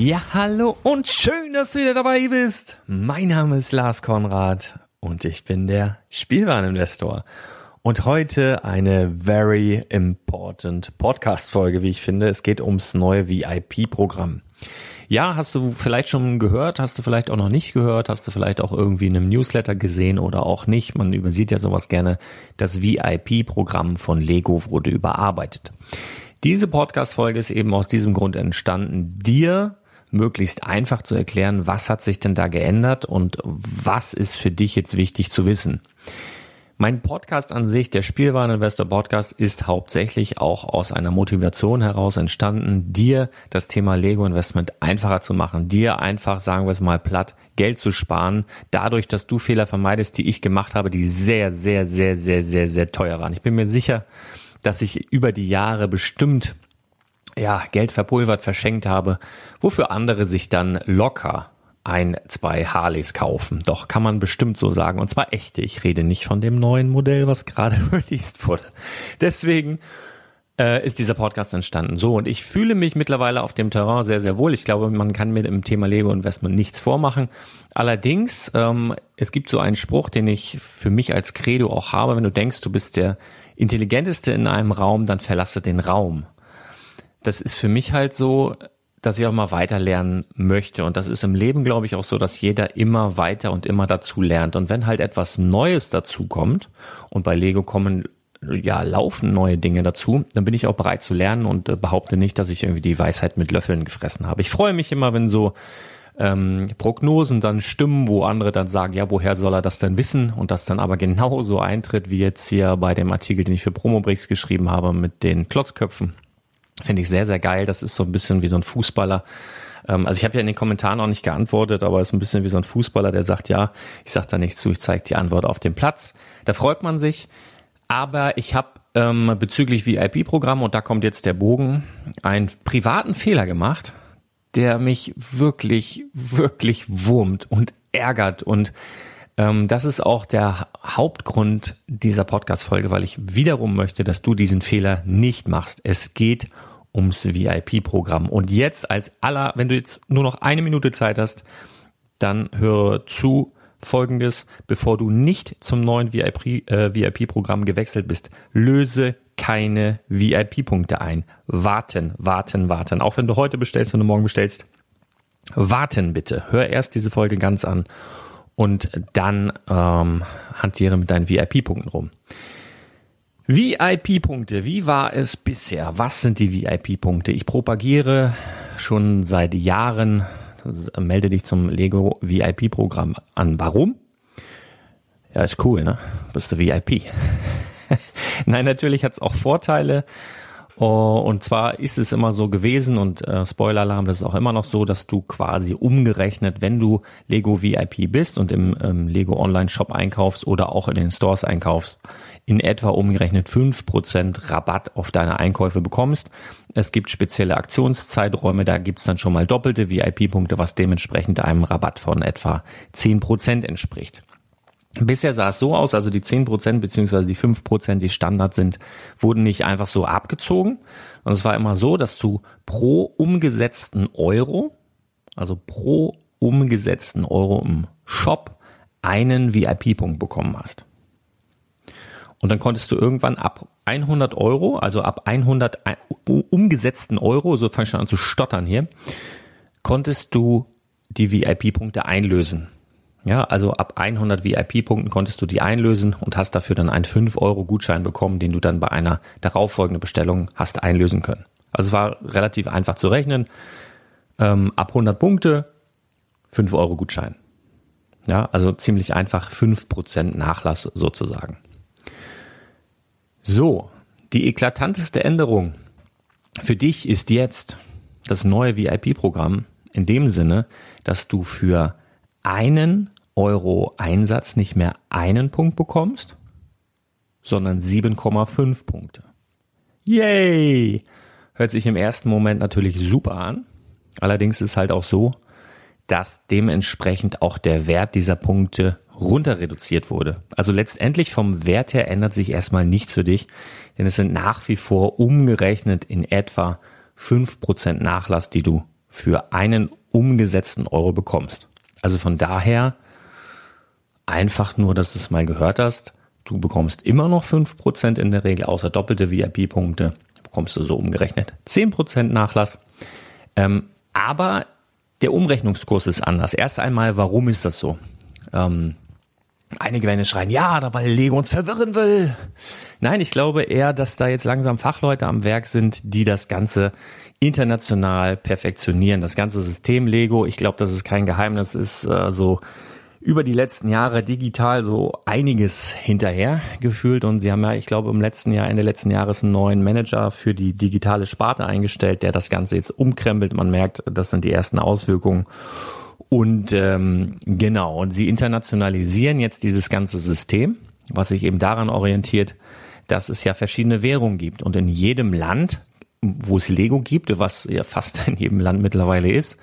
Ja, hallo und schön, dass du wieder dabei bist. Mein Name ist Lars Konrad und ich bin der Spielwareninvestor. Und heute eine very important Podcast-Folge, wie ich finde. Es geht ums neue VIP-Programm. Ja, hast du vielleicht schon gehört, hast du vielleicht auch noch nicht gehört, hast du vielleicht auch irgendwie in einem Newsletter gesehen oder auch nicht. Man übersieht ja sowas gerne. Das VIP-Programm von Lego wurde überarbeitet. Diese Podcast-Folge ist eben aus diesem Grund entstanden, dir möglichst einfach zu erklären, was hat sich denn da geändert und was ist für dich jetzt wichtig zu wissen. Mein Podcast an sich, der Spielwareninvestor Podcast, ist hauptsächlich auch aus einer Motivation heraus entstanden, dir das Thema Lego Investment einfacher zu machen, dir einfach, sagen wir es mal platt, Geld zu sparen, dadurch, dass du Fehler vermeidest, die ich gemacht habe, die sehr, sehr, sehr, sehr, sehr, sehr teuer waren. Ich bin mir sicher, dass ich über die Jahre bestimmt ja, Geld verpulvert, verschenkt habe, wofür andere sich dann locker ein, zwei Harleys kaufen. Doch kann man bestimmt so sagen. Und zwar echte. Ich rede nicht von dem neuen Modell, was gerade released wurde. Deswegen äh, ist dieser Podcast entstanden. So, und ich fühle mich mittlerweile auf dem Terrain sehr, sehr wohl. Ich glaube, man kann mit dem Thema Lego Investment nichts vormachen. Allerdings, ähm, es gibt so einen Spruch, den ich für mich als Credo auch habe. Wenn du denkst, du bist der Intelligenteste in einem Raum, dann verlasse den Raum das ist für mich halt so, dass ich auch mal weiter lernen möchte. Und das ist im Leben, glaube ich, auch so, dass jeder immer weiter und immer dazu lernt. Und wenn halt etwas Neues dazu kommt, und bei Lego kommen ja laufen neue Dinge dazu, dann bin ich auch bereit zu lernen und äh, behaupte nicht, dass ich irgendwie die Weisheit mit Löffeln gefressen habe. Ich freue mich immer, wenn so ähm, Prognosen dann stimmen, wo andere dann sagen, ja, woher soll er das denn wissen? Und das dann aber genauso eintritt, wie jetzt hier bei dem Artikel, den ich für Promobricks geschrieben habe mit den Klotzköpfen. Finde ich sehr, sehr geil. Das ist so ein bisschen wie so ein Fußballer. Ähm, also ich habe ja in den Kommentaren auch nicht geantwortet, aber es ist ein bisschen wie so ein Fußballer, der sagt, ja, ich sage da nichts zu, ich zeige die Antwort auf dem Platz. Da freut man sich. Aber ich habe ähm, bezüglich VIP-Programm, und da kommt jetzt der Bogen, einen privaten Fehler gemacht, der mich wirklich, wirklich wurmt und ärgert. Und das ist auch der Hauptgrund dieser Podcast-Folge, weil ich wiederum möchte, dass du diesen Fehler nicht machst. Es geht ums VIP-Programm. Und jetzt als aller, wenn du jetzt nur noch eine Minute Zeit hast, dann höre zu folgendes, bevor du nicht zum neuen VIP-Programm äh, gewechselt bist, löse keine VIP-Punkte ein. Warten, warten, warten. Auch wenn du heute bestellst, wenn du morgen bestellst, warten bitte. Hör erst diese Folge ganz an und dann ähm, hantiere mit deinen VIP-Punkten rum. VIP-Punkte, wie war es bisher? Was sind die VIP-Punkte? Ich propagiere schon seit Jahren, melde dich zum Lego VIP-Programm an. Warum? Ja, ist cool, ne? Bist du VIP. Nein, natürlich hat es auch Vorteile. Oh, und zwar ist es immer so gewesen und äh, Spoiler-Alarm, das ist auch immer noch so, dass du quasi umgerechnet, wenn du Lego VIP bist und im ähm, Lego Online-Shop einkaufst oder auch in den Stores einkaufst, in etwa umgerechnet fünf Prozent Rabatt auf deine Einkäufe bekommst. Es gibt spezielle Aktionszeiträume, da gibt's dann schon mal doppelte VIP-Punkte, was dementsprechend einem Rabatt von etwa zehn Prozent entspricht. Bisher sah es so aus, also die 10% beziehungsweise die 5%, die Standard sind, wurden nicht einfach so abgezogen. Und es war immer so, dass du pro umgesetzten Euro, also pro umgesetzten Euro im Shop, einen VIP-Punkt bekommen hast. Und dann konntest du irgendwann ab 100 Euro, also ab 100 umgesetzten Euro, so fange ich schon an zu stottern hier, konntest du die VIP-Punkte einlösen. Ja, also ab 100 VIP-Punkten konntest du die einlösen und hast dafür dann einen 5-Euro-Gutschein bekommen, den du dann bei einer darauffolgenden Bestellung hast einlösen können. Also es war relativ einfach zu rechnen. Ähm, ab 100 Punkte 5 Euro Gutschein. Ja, also ziemlich einfach 5% Nachlass sozusagen. So, die eklatanteste Änderung für dich ist jetzt das neue VIP-Programm in dem Sinne, dass du für einen Euro Einsatz nicht mehr einen Punkt bekommst, sondern 7,5 Punkte. Yay! Hört sich im ersten Moment natürlich super an. Allerdings ist halt auch so, dass dementsprechend auch der Wert dieser Punkte runter reduziert wurde. Also letztendlich vom Wert her ändert sich erstmal nichts für dich, denn es sind nach wie vor umgerechnet in etwa 5% Nachlass, die du für einen umgesetzten Euro bekommst. Also von daher einfach nur, dass du es mal gehört hast. Du bekommst immer noch 5% in der Regel, außer doppelte VIP-Punkte, bekommst du so umgerechnet 10% Nachlass. Ähm, aber der Umrechnungskurs ist anders. Erst einmal, warum ist das so? Ähm, einige werden schreien, ja, da weil Lego uns verwirren will. Nein, ich glaube eher, dass da jetzt langsam Fachleute am Werk sind, die das Ganze international perfektionieren. Das ganze System Lego, ich glaube, das ist kein Geheimnis, ist äh, so über die letzten Jahre digital so einiges hinterher gefühlt und sie haben ja, ich glaube, im letzten Jahr, Ende letzten Jahres einen neuen Manager für die digitale Sparte eingestellt, der das Ganze jetzt umkrempelt. Man merkt, das sind die ersten Auswirkungen. Und ähm, genau, und sie internationalisieren jetzt dieses ganze System, was sich eben daran orientiert, dass es ja verschiedene Währungen gibt. Und in jedem Land, wo es Lego gibt, was ja fast in jedem Land mittlerweile ist,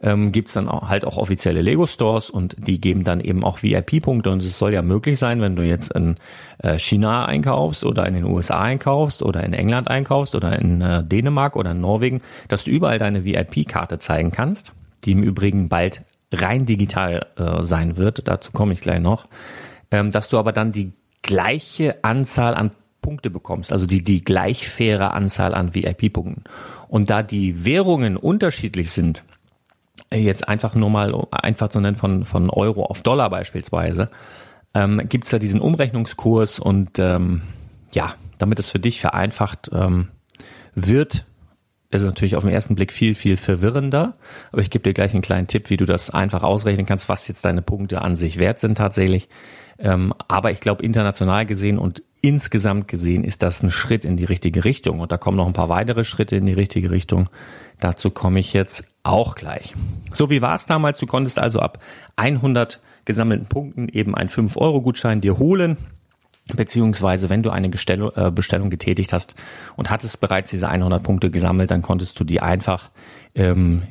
ähm, gibt es dann auch, halt auch offizielle Lego-Stores und die geben dann eben auch VIP-Punkte und es soll ja möglich sein, wenn du jetzt in äh, China einkaufst oder in den USA einkaufst oder in England einkaufst oder in äh, Dänemark oder in Norwegen, dass du überall deine VIP-Karte zeigen kannst, die im Übrigen bald rein digital äh, sein wird, dazu komme ich gleich noch, ähm, dass du aber dann die gleiche Anzahl an Punkte bekommst, also die, die gleich faire Anzahl an VIP-Punkten. Und da die Währungen unterschiedlich sind, jetzt einfach nur mal einfach zu nennen von, von Euro auf Dollar beispielsweise, ähm, gibt es da diesen Umrechnungskurs und ähm, ja, damit es für dich vereinfacht ähm, wird, ist natürlich auf den ersten Blick viel, viel verwirrender. Aber ich gebe dir gleich einen kleinen Tipp, wie du das einfach ausrechnen kannst, was jetzt deine Punkte an sich wert sind tatsächlich. Ähm, aber ich glaube, international gesehen und insgesamt gesehen ist das ein Schritt in die richtige Richtung. Und da kommen noch ein paar weitere Schritte in die richtige Richtung. Dazu komme ich jetzt auch gleich. So, wie war es damals? Du konntest also ab 100 gesammelten Punkten eben einen 5-Euro-Gutschein dir holen beziehungsweise wenn du eine äh, Bestellung getätigt hast und hattest bereits diese 100 Punkte gesammelt, dann konntest du die einfach ähm,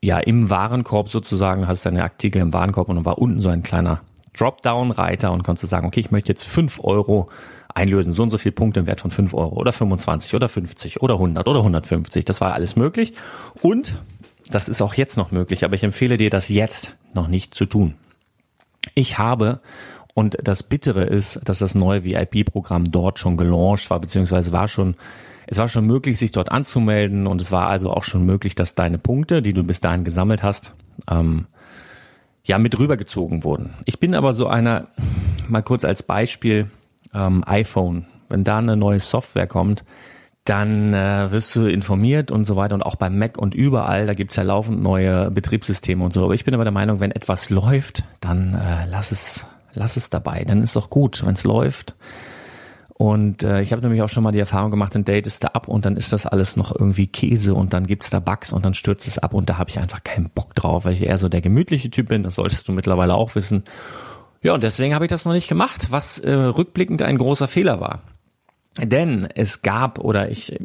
ja im Warenkorb sozusagen, hast deine Artikel im Warenkorb und dann war unten so ein kleiner Dropdown-Reiter und konntest sagen, okay, ich möchte jetzt 5 Euro einlösen, so und so viel Punkte im Wert von 5 Euro oder 25 oder 50 oder 100 oder 150, das war alles möglich und das ist auch jetzt noch möglich, aber ich empfehle dir das jetzt noch nicht zu tun. Ich habe und das Bittere ist, dass das neue VIP-Programm dort schon gelauncht war, beziehungsweise war schon, es war schon möglich, sich dort anzumelden und es war also auch schon möglich, dass deine Punkte, die du bis dahin gesammelt hast, ähm, ja, mit rübergezogen wurden. Ich bin aber so einer, mal kurz als Beispiel, ähm, iPhone. Wenn da eine neue Software kommt, dann äh, wirst du informiert und so weiter und auch beim Mac und überall, da gibt's ja laufend neue Betriebssysteme und so. Aber ich bin aber der Meinung, wenn etwas läuft, dann äh, lass es lass es dabei, dann ist doch gut, wenn es läuft. Und äh, ich habe nämlich auch schon mal die Erfahrung gemacht, ein Date ist da ab und dann ist das alles noch irgendwie Käse und dann gibt's da Bugs und dann stürzt es ab und da habe ich einfach keinen Bock drauf, weil ich eher so der gemütliche Typ bin, das solltest du mittlerweile auch wissen. Ja, und deswegen habe ich das noch nicht gemacht, was äh, rückblickend ein großer Fehler war. Denn es gab, oder ich,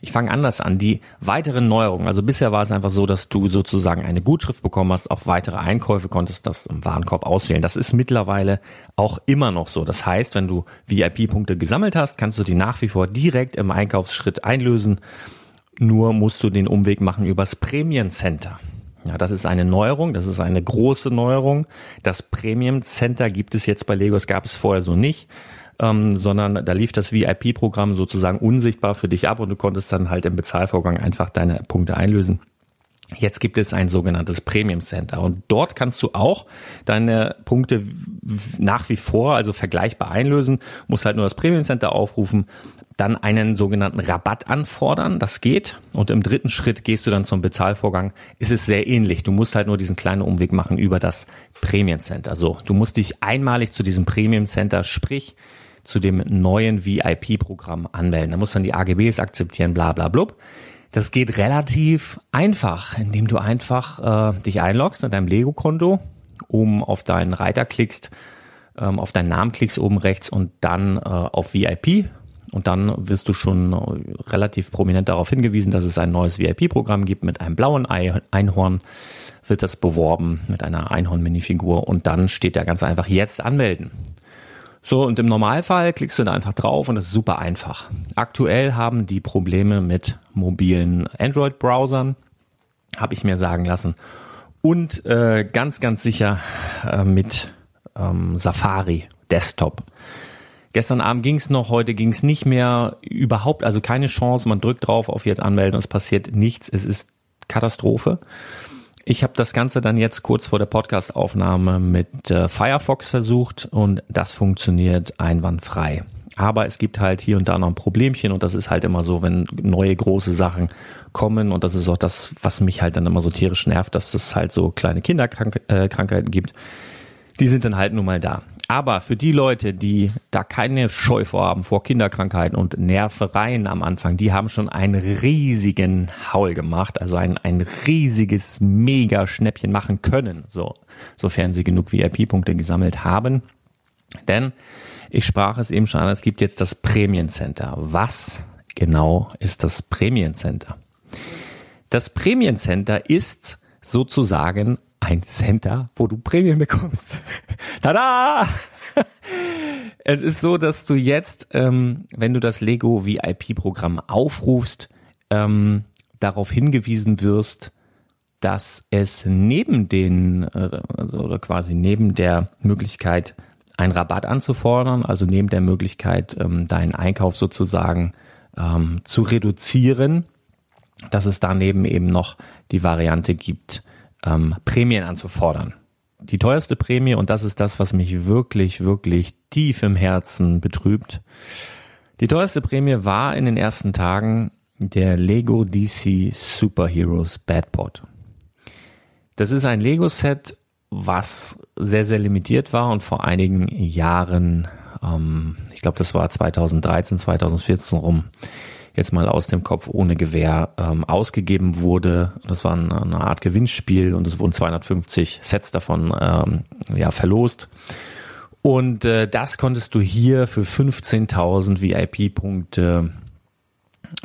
ich fange anders an, die weiteren Neuerungen. Also bisher war es einfach so, dass du sozusagen eine Gutschrift bekommen hast, auf weitere Einkäufe konntest das im Warenkorb auswählen. Das ist mittlerweile auch immer noch so. Das heißt, wenn du VIP-Punkte gesammelt hast, kannst du die nach wie vor direkt im Einkaufsschritt einlösen. Nur musst du den Umweg machen übers Premium Center. Ja, das ist eine Neuerung, das ist eine große Neuerung. Das Premium Center gibt es jetzt bei Lego, es gab es vorher so nicht ähm, sondern da lief das VIP-Programm sozusagen unsichtbar für dich ab und du konntest dann halt im Bezahlvorgang einfach deine Punkte einlösen. Jetzt gibt es ein sogenanntes Premium Center und dort kannst du auch deine Punkte nach wie vor, also vergleichbar einlösen, musst halt nur das Premium Center aufrufen, dann einen sogenannten Rabatt anfordern, das geht. Und im dritten Schritt gehst du dann zum Bezahlvorgang, ist es sehr ähnlich, du musst halt nur diesen kleinen Umweg machen über das Premium Center. So, du musst dich einmalig zu diesem Premium Center, sprich zu dem neuen VIP-Programm anmelden. Da muss dann die AGBs akzeptieren, bla bla blub. Das geht relativ einfach, indem du einfach äh, dich einloggst in deinem Lego-Konto, um auf deinen Reiter klickst, ähm, auf deinen Namen klickst oben rechts und dann äh, auf VIP. Und dann wirst du schon äh, relativ prominent darauf hingewiesen, dass es ein neues VIP-Programm gibt mit einem blauen Einhorn. Wird das beworben mit einer Einhorn-Minifigur und dann steht da ganz einfach jetzt anmelden. So, und im Normalfall klickst du da einfach drauf und das ist super einfach. Aktuell haben die Probleme mit mobilen Android-Browsern, habe ich mir sagen lassen. Und äh, ganz, ganz sicher äh, mit ähm, Safari Desktop. Gestern Abend ging es noch, heute ging es nicht mehr. Überhaupt, also keine Chance. Man drückt drauf auf jetzt anmelden und es passiert nichts. Es ist Katastrophe. Ich habe das Ganze dann jetzt kurz vor der Podcastaufnahme mit äh, Firefox versucht und das funktioniert einwandfrei. Aber es gibt halt hier und da noch ein Problemchen und das ist halt immer so, wenn neue große Sachen kommen und das ist auch das, was mich halt dann immer so tierisch nervt, dass es halt so kleine Kinderkrankheiten äh, gibt. Die sind dann halt nun mal da. Aber für die Leute, die da keine Scheu vorhaben vor Kinderkrankheiten und Nervereien am Anfang, die haben schon einen riesigen Haul gemacht, also ein, ein riesiges Mega-Schnäppchen machen können, so, sofern sie genug VIP-Punkte gesammelt haben. Denn ich sprach es eben schon an, es gibt jetzt das Premium Center. Was genau ist das Premium Center? Das Premium Center ist sozusagen ein Center, wo du Prämien bekommst. Tada! Es ist so, dass du jetzt, ähm, wenn du das Lego VIP-Programm aufrufst, ähm, darauf hingewiesen wirst, dass es neben den, äh, also, oder quasi neben der Möglichkeit, einen Rabatt anzufordern, also neben der Möglichkeit, ähm, deinen Einkauf sozusagen ähm, zu reduzieren, dass es daneben eben noch die Variante gibt, ähm, Prämien anzufordern. Die teuerste Prämie, und das ist das, was mich wirklich, wirklich tief im Herzen betrübt, die teuerste Prämie war in den ersten Tagen der Lego DC Superheroes Badpot. Das ist ein Lego-Set, was sehr, sehr limitiert war und vor einigen Jahren, ähm, ich glaube, das war 2013, 2014 rum, jetzt mal aus dem Kopf ohne Gewehr ähm, ausgegeben wurde. Das war eine, eine Art Gewinnspiel und es wurden 250 Sets davon ähm, ja, verlost. Und äh, das konntest du hier für 15.000 VIP-Punkte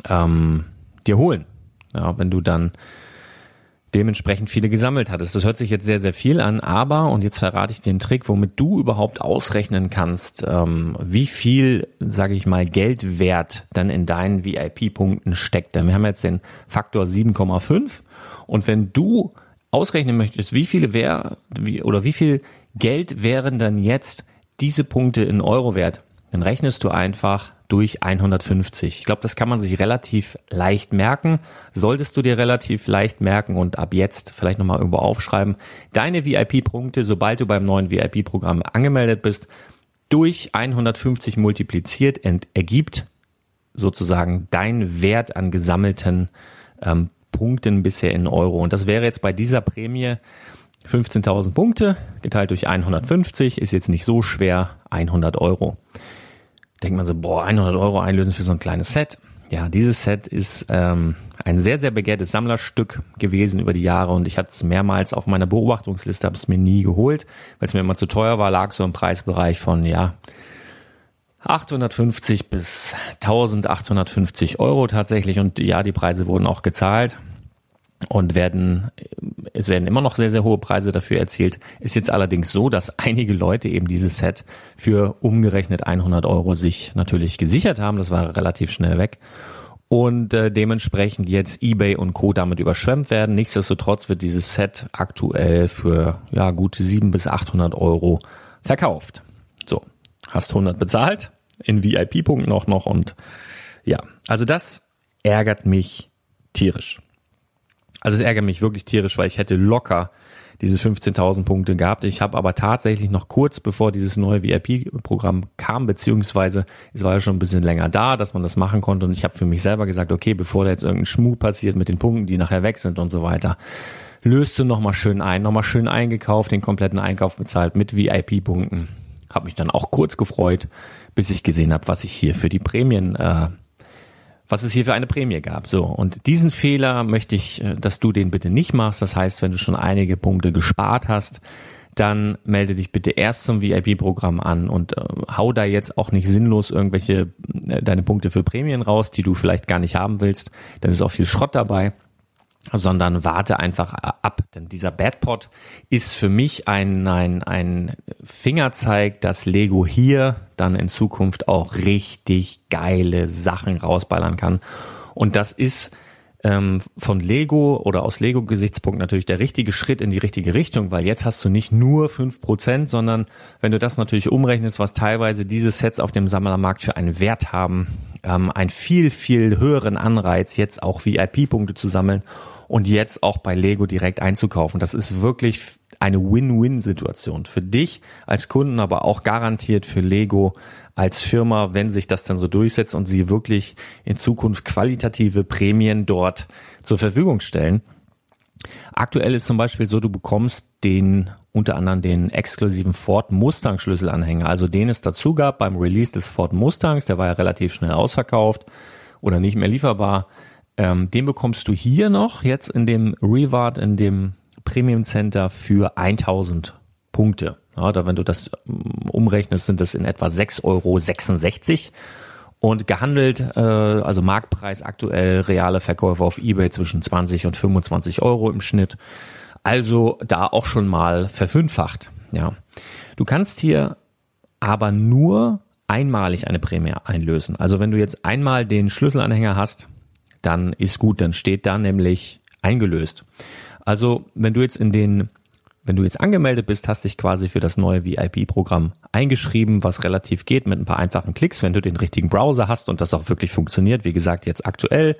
ähm, dir holen. Ja, wenn du dann dementsprechend viele gesammelt hattest. Das hört sich jetzt sehr, sehr viel an, aber, und jetzt verrate ich den Trick, womit du überhaupt ausrechnen kannst, ähm, wie viel, sage ich mal, Geldwert dann in deinen VIP-Punkten steckt. Denn wir haben jetzt den Faktor 7,5 und wenn du ausrechnen möchtest, wie viele wär, wie, oder wie viel Geld wären dann jetzt diese Punkte in Euro wert, dann rechnest du einfach durch 150. Ich glaube, das kann man sich relativ leicht merken. Solltest du dir relativ leicht merken und ab jetzt vielleicht nochmal irgendwo aufschreiben, deine VIP-Punkte, sobald du beim neuen VIP-Programm angemeldet bist, durch 150 multipliziert und ergibt sozusagen dein Wert an gesammelten ähm, Punkten bisher in Euro. Und das wäre jetzt bei dieser Prämie 15.000 Punkte geteilt durch 150 ist jetzt nicht so schwer, 100 Euro denkt man so, boah, 100 Euro einlösen für so ein kleines Set. Ja, dieses Set ist ähm, ein sehr, sehr begehrtes Sammlerstück gewesen über die Jahre und ich hatte es mehrmals auf meiner Beobachtungsliste, habe es mir nie geholt, weil es mir immer zu teuer war, lag so im Preisbereich von, ja, 850 bis 1850 Euro tatsächlich und ja, die Preise wurden auch gezahlt und werden, es werden immer noch sehr, sehr hohe Preise dafür erzielt. Ist jetzt allerdings so, dass einige Leute eben dieses Set für umgerechnet 100 Euro sich natürlich gesichert haben. Das war relativ schnell weg. Und äh, dementsprechend jetzt eBay und Co. damit überschwemmt werden. Nichtsdestotrotz wird dieses Set aktuell für ja gute 700 bis 800 Euro verkauft. So, hast 100 bezahlt, in VIP-Punkten auch noch und ja, also das ärgert mich tierisch. Also es ärgert mich wirklich tierisch, weil ich hätte locker diese 15.000 Punkte gehabt. Ich habe aber tatsächlich noch kurz bevor dieses neue VIP-Programm kam, beziehungsweise es war ja schon ein bisschen länger da, dass man das machen konnte und ich habe für mich selber gesagt, okay, bevor da jetzt irgendein Schmuh passiert mit den Punkten, die nachher weg sind und so weiter, löst du nochmal schön ein, nochmal schön eingekauft, den kompletten Einkauf bezahlt mit VIP-Punkten. Habe mich dann auch kurz gefreut, bis ich gesehen habe, was ich hier für die Prämien äh, was es hier für eine Prämie gab. So, und diesen Fehler möchte ich, äh, dass du den bitte nicht machst. Das heißt, wenn du schon einige Punkte gespart hast, dann melde dich bitte erst zum VIP-Programm an und äh, hau da jetzt auch nicht sinnlos irgendwelche äh, deine Punkte für Prämien raus, die du vielleicht gar nicht haben willst. Dann ist auch viel Schrott dabei sondern warte einfach ab. Denn dieser Badpot ist für mich ein, ein, ein Fingerzeig, dass Lego hier dann in Zukunft auch richtig geile Sachen rausballern kann. Und das ist ähm, von Lego oder aus Lego-Gesichtspunkt natürlich der richtige Schritt in die richtige Richtung, weil jetzt hast du nicht nur fünf Prozent, sondern wenn du das natürlich umrechnest, was teilweise diese Sets auf dem Sammlermarkt für einen Wert haben, ähm, einen viel, viel höheren Anreiz, jetzt auch VIP-Punkte zu sammeln und jetzt auch bei Lego direkt einzukaufen. Das ist wirklich eine Win-Win-Situation für dich als Kunden, aber auch garantiert für Lego als Firma, wenn sich das dann so durchsetzt und sie wirklich in Zukunft qualitative Prämien dort zur Verfügung stellen. Aktuell ist zum Beispiel so, du bekommst den unter anderem den exklusiven Ford Mustang Schlüsselanhänger, also den es dazu gab beim Release des Ford Mustangs, der war ja relativ schnell ausverkauft oder nicht mehr lieferbar. Ähm, den bekommst du hier noch, jetzt in dem Reward, in dem Premium Center für 1000 Punkte. Ja, da wenn du das ähm, umrechnest, sind das in etwa 6,66 Euro. Und gehandelt, äh, also Marktpreis aktuell, reale Verkäufe auf Ebay zwischen 20 und 25 Euro im Schnitt. Also da auch schon mal verfünffacht. Ja. Du kannst hier aber nur einmalig eine Prämie einlösen. Also wenn du jetzt einmal den Schlüsselanhänger hast, dann ist gut, dann steht da nämlich eingelöst. Also wenn du jetzt in den wenn du jetzt angemeldet bist, hast dich quasi für das neue VIP-Programm eingeschrieben, was relativ geht mit ein paar einfachen Klicks, wenn du den richtigen Browser hast und das auch wirklich funktioniert. Wie gesagt, jetzt aktuell.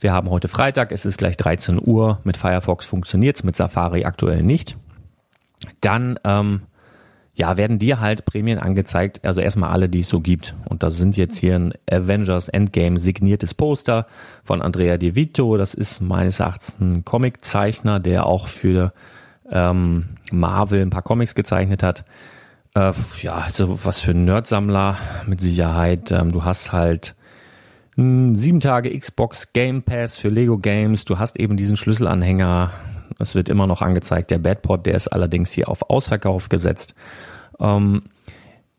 Wir haben heute Freitag, es ist gleich 13 Uhr. Mit Firefox funktioniert's, mit Safari aktuell nicht. Dann ähm, ja, werden dir halt Prämien angezeigt, also erstmal alle, die es so gibt. Und das sind jetzt hier ein Avengers Endgame signiertes Poster von Andrea Di Vito. Das ist meines Erachtens ein Comiczeichner, der auch für ähm, Marvel ein paar Comics gezeichnet hat. Äh, ja, also was für ein Nerdsammler mit Sicherheit. Ähm, du hast halt sieben Tage Xbox Game Pass für Lego Games. Du hast eben diesen Schlüsselanhänger es wird immer noch angezeigt, der Badpod, der ist allerdings hier auf Ausverkauf gesetzt. Ähm,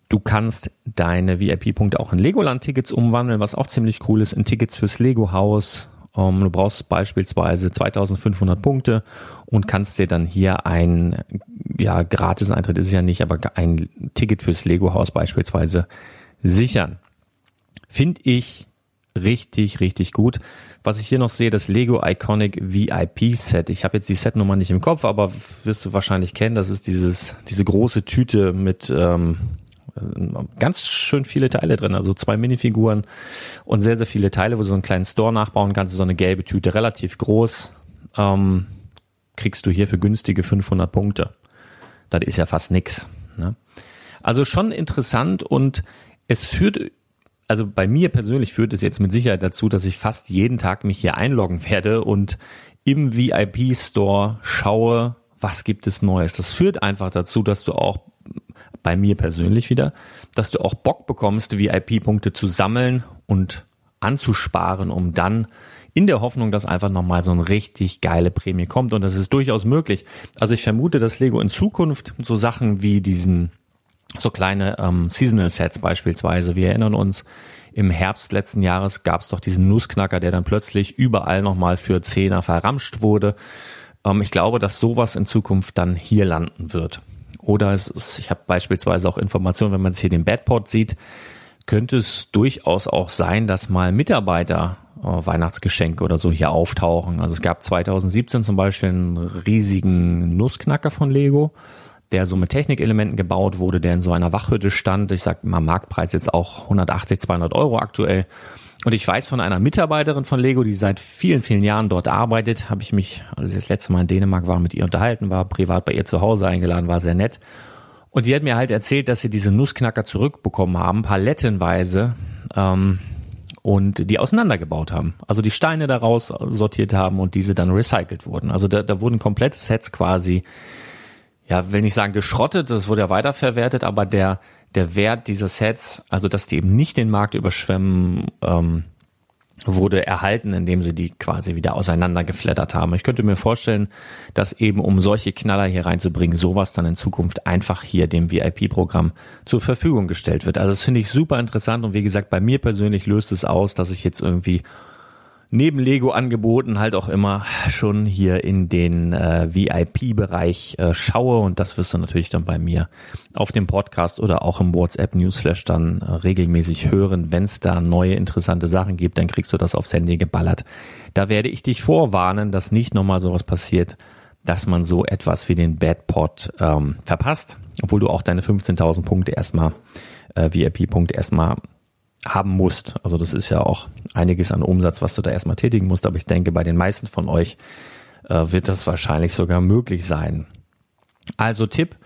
du kannst deine VIP-Punkte auch in Legoland-Tickets umwandeln, was auch ziemlich cool ist, in Tickets fürs Lego-Haus. Ähm, du brauchst beispielsweise 2500 Punkte und kannst dir dann hier ein, ja, Gratis-Eintritt ist es ja nicht, aber ein Ticket fürs Lego-Haus beispielsweise sichern. Finde ich richtig, richtig gut. Was ich hier noch sehe, das Lego Iconic VIP Set. Ich habe jetzt die Setnummer nicht im Kopf, aber wirst du wahrscheinlich kennen. Das ist dieses, diese große Tüte mit ähm, ganz schön viele Teile drin. Also zwei Minifiguren und sehr, sehr viele Teile, wo du so einen kleinen Store nachbauen kannst. So eine gelbe Tüte, relativ groß. Ähm, kriegst du hier für günstige 500 Punkte. Das ist ja fast nix. Ne? Also schon interessant und es führt also bei mir persönlich führt es jetzt mit Sicherheit dazu, dass ich fast jeden Tag mich hier einloggen werde und im VIP-Store schaue, was gibt es Neues. Das führt einfach dazu, dass du auch bei mir persönlich wieder, dass du auch Bock bekommst, VIP-Punkte zu sammeln und anzusparen, um dann in der Hoffnung, dass einfach nochmal so eine richtig geile Prämie kommt. Und das ist durchaus möglich. Also ich vermute, dass Lego in Zukunft so Sachen wie diesen so kleine ähm, Seasonal Sets beispielsweise. Wir erinnern uns, im Herbst letzten Jahres gab es doch diesen Nussknacker, der dann plötzlich überall nochmal für Zehner verramscht wurde. Ähm, ich glaube, dass sowas in Zukunft dann hier landen wird. Oder es ist, ich habe beispielsweise auch Informationen, wenn man sich hier den Badport sieht, könnte es durchaus auch sein, dass mal Mitarbeiter äh, Weihnachtsgeschenke oder so hier auftauchen. Also es gab 2017 zum Beispiel einen riesigen Nussknacker von Lego der so mit Technikelementen gebaut wurde, der in so einer Wachhütte stand. Ich sag mal Marktpreis jetzt auch 180, 200 Euro aktuell. Und ich weiß von einer Mitarbeiterin von Lego, die seit vielen, vielen Jahren dort arbeitet, habe ich mich, als ich das letzte Mal in Dänemark war, mit ihr unterhalten, war privat bei ihr zu Hause eingeladen, war sehr nett. Und die hat mir halt erzählt, dass sie diese Nussknacker zurückbekommen haben, palettenweise, ähm, und die auseinandergebaut haben. Also die Steine daraus sortiert haben und diese dann recycelt wurden. Also da, da wurden komplette Sets quasi ja, will nicht sagen geschrottet, das wurde ja weiterverwertet, aber der, der Wert dieser Sets, also dass die eben nicht den Markt überschwemmen, ähm, wurde erhalten, indem sie die quasi wieder auseinandergeflattert haben. Ich könnte mir vorstellen, dass eben um solche Knaller hier reinzubringen, sowas dann in Zukunft einfach hier dem VIP-Programm zur Verfügung gestellt wird. Also das finde ich super interessant und wie gesagt, bei mir persönlich löst es aus, dass ich jetzt irgendwie neben Lego-Angeboten halt auch immer schon hier in den äh, VIP-Bereich äh, schaue und das wirst du natürlich dann bei mir auf dem Podcast oder auch im WhatsApp-Newsflash dann äh, regelmäßig hören. Wenn es da neue interessante Sachen gibt, dann kriegst du das aufs Handy geballert. Da werde ich dich vorwarnen, dass nicht nochmal sowas passiert, dass man so etwas wie den Bad Pot ähm, verpasst, obwohl du auch deine 15.000 Punkte erstmal, äh, VIP-Punkte erstmal haben musst. Also das ist ja auch einiges an Umsatz, was du da erstmal tätigen musst. Aber ich denke, bei den meisten von euch äh, wird das wahrscheinlich sogar möglich sein. Also Tipp,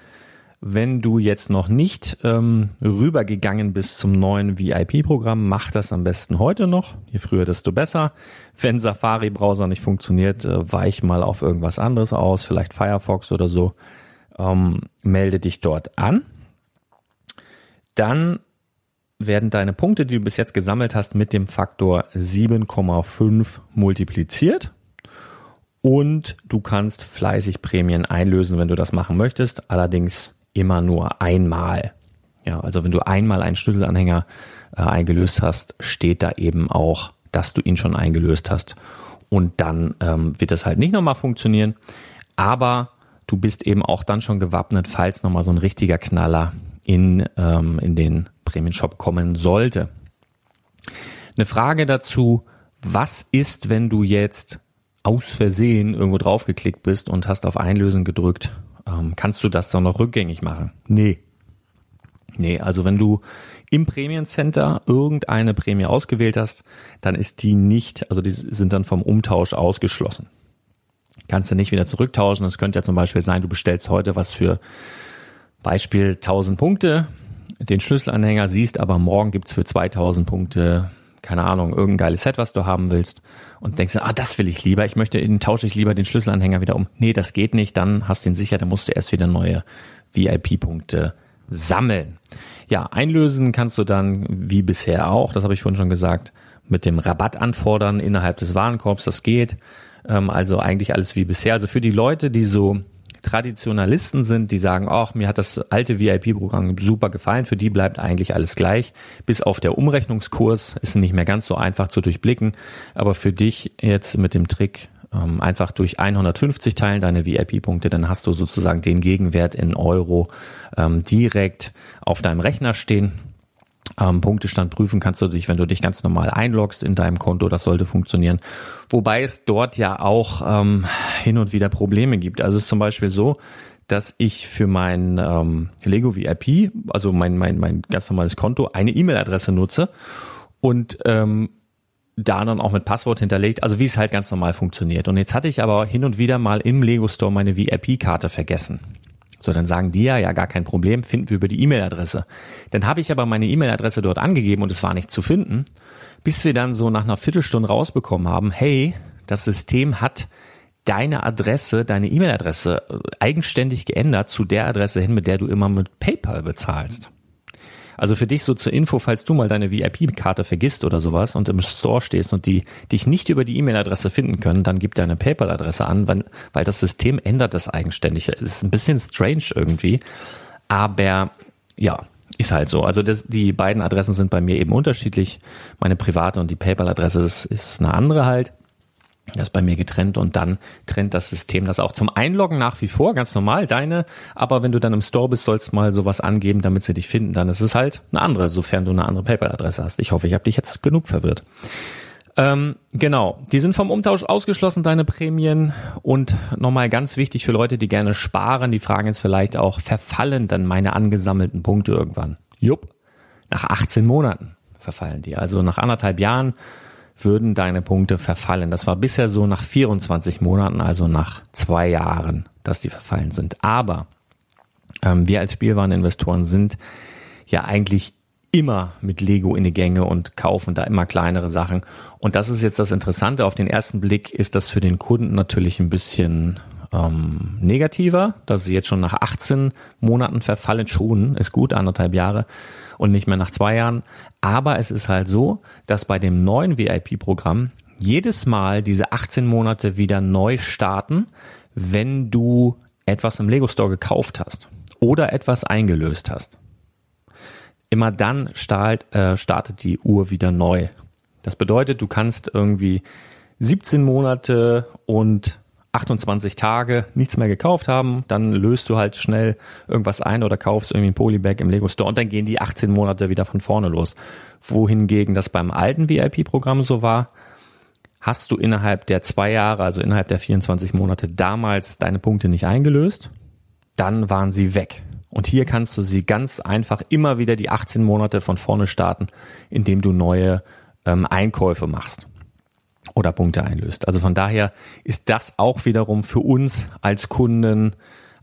wenn du jetzt noch nicht ähm, rübergegangen bist zum neuen VIP-Programm, mach das am besten heute noch. Je früher, desto besser. Wenn Safari-Browser nicht funktioniert, äh, weich mal auf irgendwas anderes aus, vielleicht Firefox oder so. Ähm, melde dich dort an. Dann werden deine Punkte, die du bis jetzt gesammelt hast, mit dem Faktor 7,5 multipliziert. Und du kannst fleißig Prämien einlösen, wenn du das machen möchtest. Allerdings immer nur einmal. Ja, also wenn du einmal einen Schlüsselanhänger äh, eingelöst hast, steht da eben auch, dass du ihn schon eingelöst hast. Und dann ähm, wird das halt nicht nochmal funktionieren. Aber du bist eben auch dann schon gewappnet, falls nochmal so ein richtiger Knaller in, ähm, in den Prämienshop kommen sollte. Eine Frage dazu, was ist, wenn du jetzt aus Versehen irgendwo draufgeklickt bist und hast auf Einlösen gedrückt ähm, kannst du das dann noch rückgängig machen? Nee. Nee, also wenn du im Prämiencenter irgendeine Prämie ausgewählt hast, dann ist die nicht, also die sind dann vom Umtausch ausgeschlossen. Kannst du nicht wieder zurücktauschen. Es könnte ja zum Beispiel sein, du bestellst heute was für Beispiel 1000 Punkte, den Schlüsselanhänger siehst, aber morgen gibt's für 2000 Punkte, keine Ahnung, irgendein geiles Set, was du haben willst und denkst, ah, das will ich lieber, ich möchte, den tausche ich lieber den Schlüsselanhänger wieder um. Nee, das geht nicht, dann hast du ihn sicher, dann musst du erst wieder neue VIP-Punkte sammeln. Ja, einlösen kannst du dann wie bisher auch, das habe ich vorhin schon gesagt, mit dem Rabatt anfordern innerhalb des Warenkorbs, das geht. Ähm, also eigentlich alles wie bisher. Also für die Leute, die so Traditionalisten sind, die sagen, ach, mir hat das alte VIP-Programm super gefallen, für die bleibt eigentlich alles gleich. Bis auf der Umrechnungskurs ist nicht mehr ganz so einfach zu durchblicken. Aber für dich jetzt mit dem Trick ähm, einfach durch 150 teilen deine VIP-Punkte, dann hast du sozusagen den Gegenwert in Euro ähm, direkt auf deinem Rechner stehen. Ähm, Punktestand prüfen kannst du dich, wenn du dich ganz normal einloggst in deinem Konto, das sollte funktionieren. Wobei es dort ja auch ähm, hin und wieder Probleme gibt. Also es ist zum Beispiel so, dass ich für mein ähm, Lego VIP, also mein, mein, mein ganz normales Konto, eine E-Mail-Adresse nutze und ähm, da dann auch mit Passwort hinterlegt, also wie es halt ganz normal funktioniert. Und jetzt hatte ich aber hin und wieder mal im Lego Store meine VIP-Karte vergessen. So, dann sagen die ja, ja, gar kein Problem, finden wir über die E-Mail-Adresse. Dann habe ich aber meine E-Mail-Adresse dort angegeben und es war nicht zu finden, bis wir dann so nach einer Viertelstunde rausbekommen haben, hey, das System hat deine Adresse, deine E-Mail-Adresse äh, eigenständig geändert zu der Adresse hin, mit der du immer mit PayPal bezahlst. Also für dich so zur Info, falls du mal deine VIP-Karte vergisst oder sowas und im Store stehst und die dich nicht über die E-Mail-Adresse finden können, dann gib deine PayPal-Adresse an, weil, weil das System ändert das eigenständig. Das ist ein bisschen strange irgendwie, aber ja, ist halt so. Also das, die beiden Adressen sind bei mir eben unterschiedlich. Meine private und die PayPal-Adresse ist, ist eine andere halt. Das bei mir getrennt und dann trennt das System das auch zum Einloggen nach wie vor, ganz normal, deine. Aber wenn du dann im Store bist, sollst mal sowas angeben, damit sie dich finden. Dann ist es halt eine andere, sofern du eine andere PayPal-Adresse hast. Ich hoffe, ich habe dich jetzt genug verwirrt. Ähm, genau, die sind vom Umtausch ausgeschlossen, deine Prämien. Und nochmal ganz wichtig für Leute, die gerne sparen, die fragen jetzt vielleicht auch, verfallen dann meine angesammelten Punkte irgendwann? Jupp, nach 18 Monaten verfallen die. Also nach anderthalb Jahren würden deine Punkte verfallen. Das war bisher so nach 24 Monaten, also nach zwei Jahren, dass die verfallen sind. Aber ähm, wir als Spielwareninvestoren sind ja eigentlich immer mit Lego in die Gänge und kaufen da immer kleinere Sachen. Und das ist jetzt das Interessante. Auf den ersten Blick ist das für den Kunden natürlich ein bisschen ähm, negativer, dass sie jetzt schon nach 18 Monaten verfallen. Schon ist gut, anderthalb Jahre und nicht mehr nach zwei Jahren. Aber es ist halt so, dass bei dem neuen VIP-Programm jedes Mal diese 18 Monate wieder neu starten, wenn du etwas im Lego Store gekauft hast oder etwas eingelöst hast. Immer dann start, äh, startet die Uhr wieder neu. Das bedeutet, du kannst irgendwie 17 Monate und 28 Tage nichts mehr gekauft haben, dann löst du halt schnell irgendwas ein oder kaufst irgendwie ein Polybag im Lego Store und dann gehen die 18 Monate wieder von vorne los. Wohingegen das beim alten VIP-Programm so war, hast du innerhalb der zwei Jahre, also innerhalb der 24 Monate damals deine Punkte nicht eingelöst, dann waren sie weg. Und hier kannst du sie ganz einfach immer wieder die 18 Monate von vorne starten, indem du neue ähm, Einkäufe machst oder Punkte einlöst. Also von daher ist das auch wiederum für uns als Kunden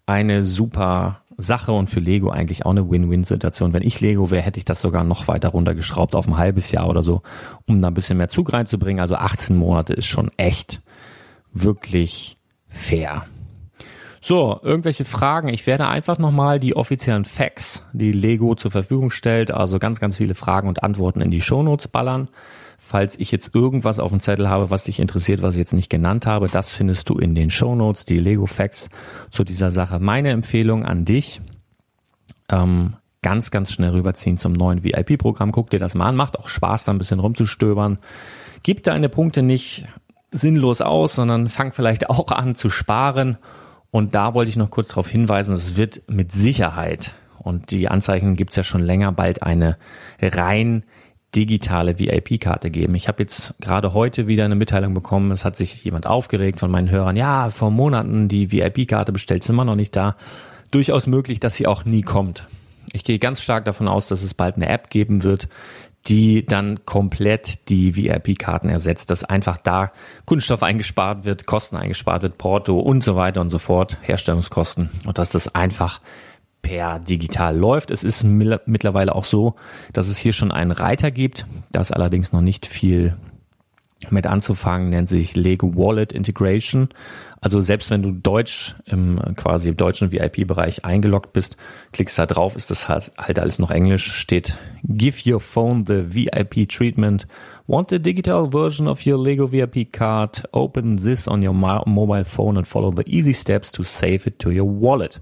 eine super Sache und für Lego eigentlich auch eine Win-Win-Situation. Wenn ich Lego wäre, hätte ich das sogar noch weiter runtergeschraubt auf ein halbes Jahr oder so, um da ein bisschen mehr Zug reinzubringen. Also 18 Monate ist schon echt wirklich fair. So, irgendwelche Fragen. Ich werde einfach nochmal die offiziellen Facts, die Lego zur Verfügung stellt, also ganz, ganz viele Fragen und Antworten in die Shownotes ballern. Falls ich jetzt irgendwas auf dem Zettel habe, was dich interessiert, was ich jetzt nicht genannt habe, das findest du in den Show Notes, die Lego Facts zu dieser Sache. Meine Empfehlung an dich, ähm, ganz, ganz schnell rüberziehen zum neuen VIP-Programm. Guck dir das mal an, macht auch Spaß, da ein bisschen rumzustöbern. Gib deine Punkte nicht sinnlos aus, sondern fang vielleicht auch an zu sparen. Und da wollte ich noch kurz darauf hinweisen, es wird mit Sicherheit, und die Anzeichen gibt's ja schon länger, bald eine rein digitale VIP-Karte geben. Ich habe jetzt gerade heute wieder eine Mitteilung bekommen, es hat sich jemand aufgeregt von meinen Hörern, ja, vor Monaten die VIP-Karte bestellt, sind immer noch nicht da. Durchaus möglich, dass sie auch nie kommt. Ich gehe ganz stark davon aus, dass es bald eine App geben wird, die dann komplett die VIP-Karten ersetzt, dass einfach da Kunststoff eingespart wird, Kosten eingespart wird, Porto und so weiter und so fort, Herstellungskosten und dass das einfach per digital läuft. Es ist mittlerweile auch so, dass es hier schon einen Reiter gibt. Da ist allerdings noch nicht viel mit anzufangen, nennt sich Lego Wallet Integration. Also selbst wenn du Deutsch im quasi im deutschen VIP-Bereich eingeloggt bist, klickst da drauf, ist das halt, halt alles noch Englisch, steht Give your phone the VIP treatment. Want the digital version of your Lego VIP card? Open this on your mobile phone and follow the easy steps to save it to your wallet.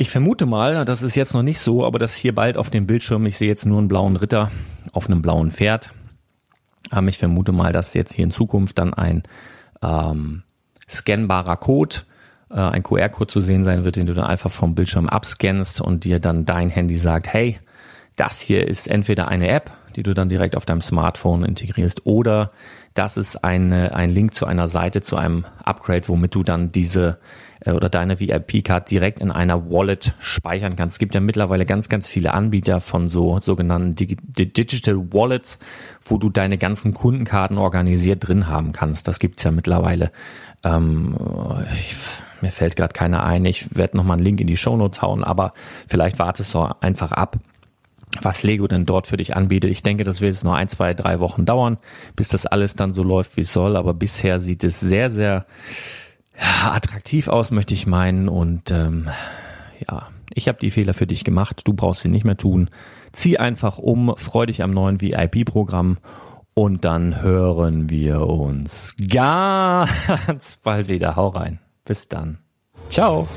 Ich vermute mal, das ist jetzt noch nicht so, aber dass hier bald auf dem Bildschirm, ich sehe jetzt nur einen blauen Ritter auf einem blauen Pferd. Ähm, ich vermute mal, dass jetzt hier in Zukunft dann ein ähm, scannbarer Code, äh, ein QR-Code zu sehen sein wird, den du dann einfach vom Bildschirm abscannst und dir dann dein Handy sagt, hey, das hier ist entweder eine App, die du dann direkt auf deinem Smartphone integrierst, oder das ist eine, ein Link zu einer Seite, zu einem Upgrade, womit du dann diese äh, oder deine VIP-Card direkt in einer Wallet speichern kannst. Es gibt ja mittlerweile ganz, ganz viele Anbieter von so sogenannten Digital Wallets, wo du deine ganzen Kundenkarten organisiert drin haben kannst. Das gibt's ja mittlerweile. Ähm, ich, mir fällt gerade keiner ein. Ich werde nochmal einen Link in die Show Notes hauen, aber vielleicht wartest du einfach ab, was Lego denn dort für dich anbietet. Ich denke, das wird jetzt nur ein, zwei, drei Wochen dauern, bis das alles dann so läuft, wie es soll. Aber bisher sieht es sehr, sehr ja, attraktiv aus, möchte ich meinen. Und ähm, ja, ich habe die Fehler für dich gemacht. Du brauchst sie nicht mehr tun. Zieh einfach um, freu dich am neuen VIP-Programm und dann hören wir uns ganz bald wieder. Hau rein. Bis dann. Ciao.